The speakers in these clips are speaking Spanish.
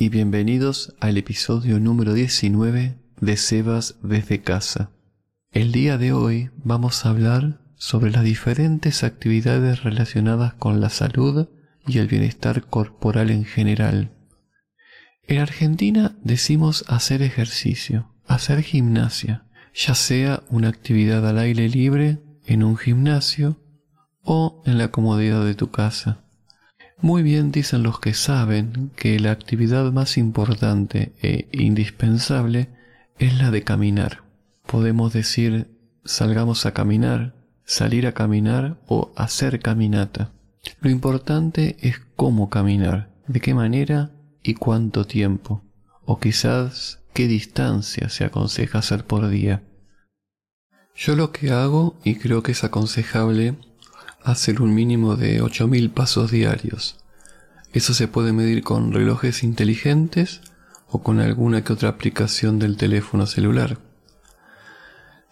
Y bienvenidos al episodio número 19 de Sebas desde casa. El día de hoy vamos a hablar sobre las diferentes actividades relacionadas con la salud y el bienestar corporal en general. En Argentina decimos hacer ejercicio, hacer gimnasia, ya sea una actividad al aire libre en un gimnasio o en la comodidad de tu casa. Muy bien dicen los que saben que la actividad más importante e indispensable es la de caminar. Podemos decir salgamos a caminar, salir a caminar o hacer caminata. Lo importante es cómo caminar, de qué manera y cuánto tiempo, o quizás qué distancia se aconseja hacer por día. Yo lo que hago, y creo que es aconsejable, hacer un mínimo de 8.000 pasos diarios. Eso se puede medir con relojes inteligentes o con alguna que otra aplicación del teléfono celular.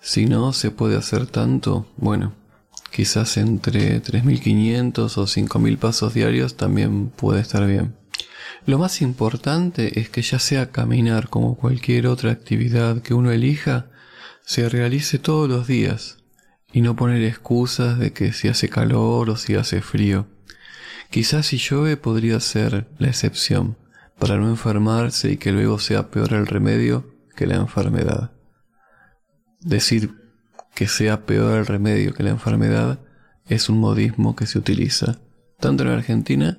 Si no se puede hacer tanto, bueno, quizás entre 3.500 o 5.000 pasos diarios también puede estar bien. Lo más importante es que ya sea caminar como cualquier otra actividad que uno elija, se realice todos los días y no poner excusas de que si hace calor o si hace frío. Quizás si llueve podría ser la excepción, para no enfermarse y que luego sea peor el remedio que la enfermedad. Decir que sea peor el remedio que la enfermedad es un modismo que se utiliza tanto en Argentina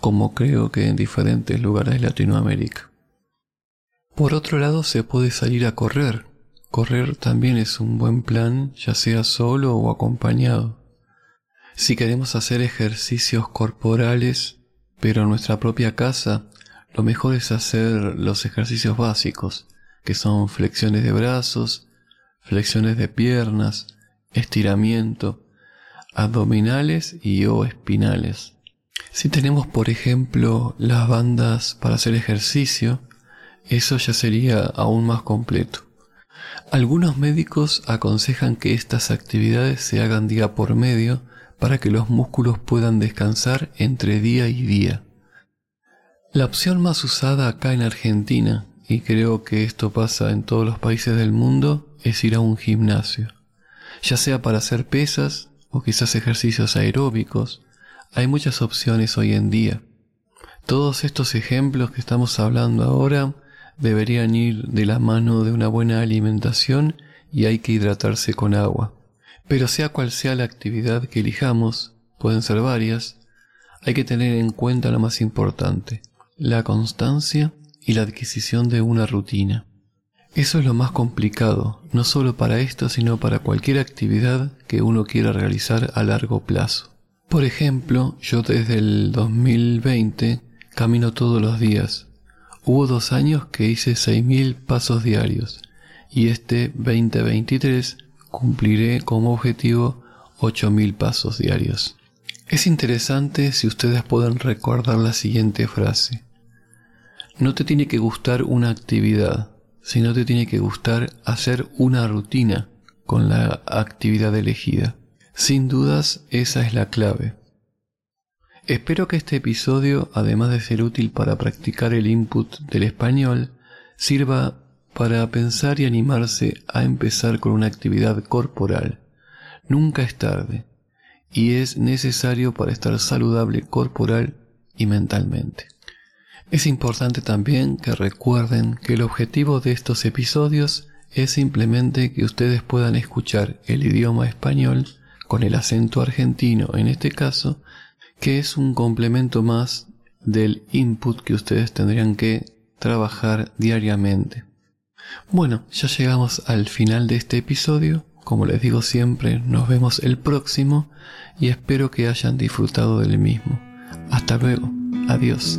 como creo que en diferentes lugares de Latinoamérica. Por otro lado, se puede salir a correr. Correr también es un buen plan, ya sea solo o acompañado. Si queremos hacer ejercicios corporales, pero en nuestra propia casa, lo mejor es hacer los ejercicios básicos, que son flexiones de brazos, flexiones de piernas, estiramiento, abdominales y o espinales. Si tenemos, por ejemplo, las bandas para hacer ejercicio, eso ya sería aún más completo. Algunos médicos aconsejan que estas actividades se hagan día por medio para que los músculos puedan descansar entre día y día. La opción más usada acá en Argentina, y creo que esto pasa en todos los países del mundo, es ir a un gimnasio, ya sea para hacer pesas o quizás ejercicios aeróbicos. Hay muchas opciones hoy en día. Todos estos ejemplos que estamos hablando ahora deberían ir de la mano de una buena alimentación y hay que hidratarse con agua. Pero sea cual sea la actividad que elijamos, pueden ser varias, hay que tener en cuenta lo más importante, la constancia y la adquisición de una rutina. Eso es lo más complicado, no solo para esto, sino para cualquier actividad que uno quiera realizar a largo plazo. Por ejemplo, yo desde el 2020 camino todos los días. Hubo dos años que hice 6.000 pasos diarios y este 2023 cumpliré como objetivo 8.000 pasos diarios. Es interesante si ustedes pueden recordar la siguiente frase. No te tiene que gustar una actividad, sino te tiene que gustar hacer una rutina con la actividad elegida. Sin dudas, esa es la clave. Espero que este episodio, además de ser útil para practicar el input del español, sirva para pensar y animarse a empezar con una actividad corporal. Nunca es tarde y es necesario para estar saludable corporal y mentalmente. Es importante también que recuerden que el objetivo de estos episodios es simplemente que ustedes puedan escuchar el idioma español con el acento argentino en este caso, que es un complemento más del input que ustedes tendrían que trabajar diariamente. Bueno, ya llegamos al final de este episodio. Como les digo siempre, nos vemos el próximo y espero que hayan disfrutado del mismo. Hasta luego. Adiós.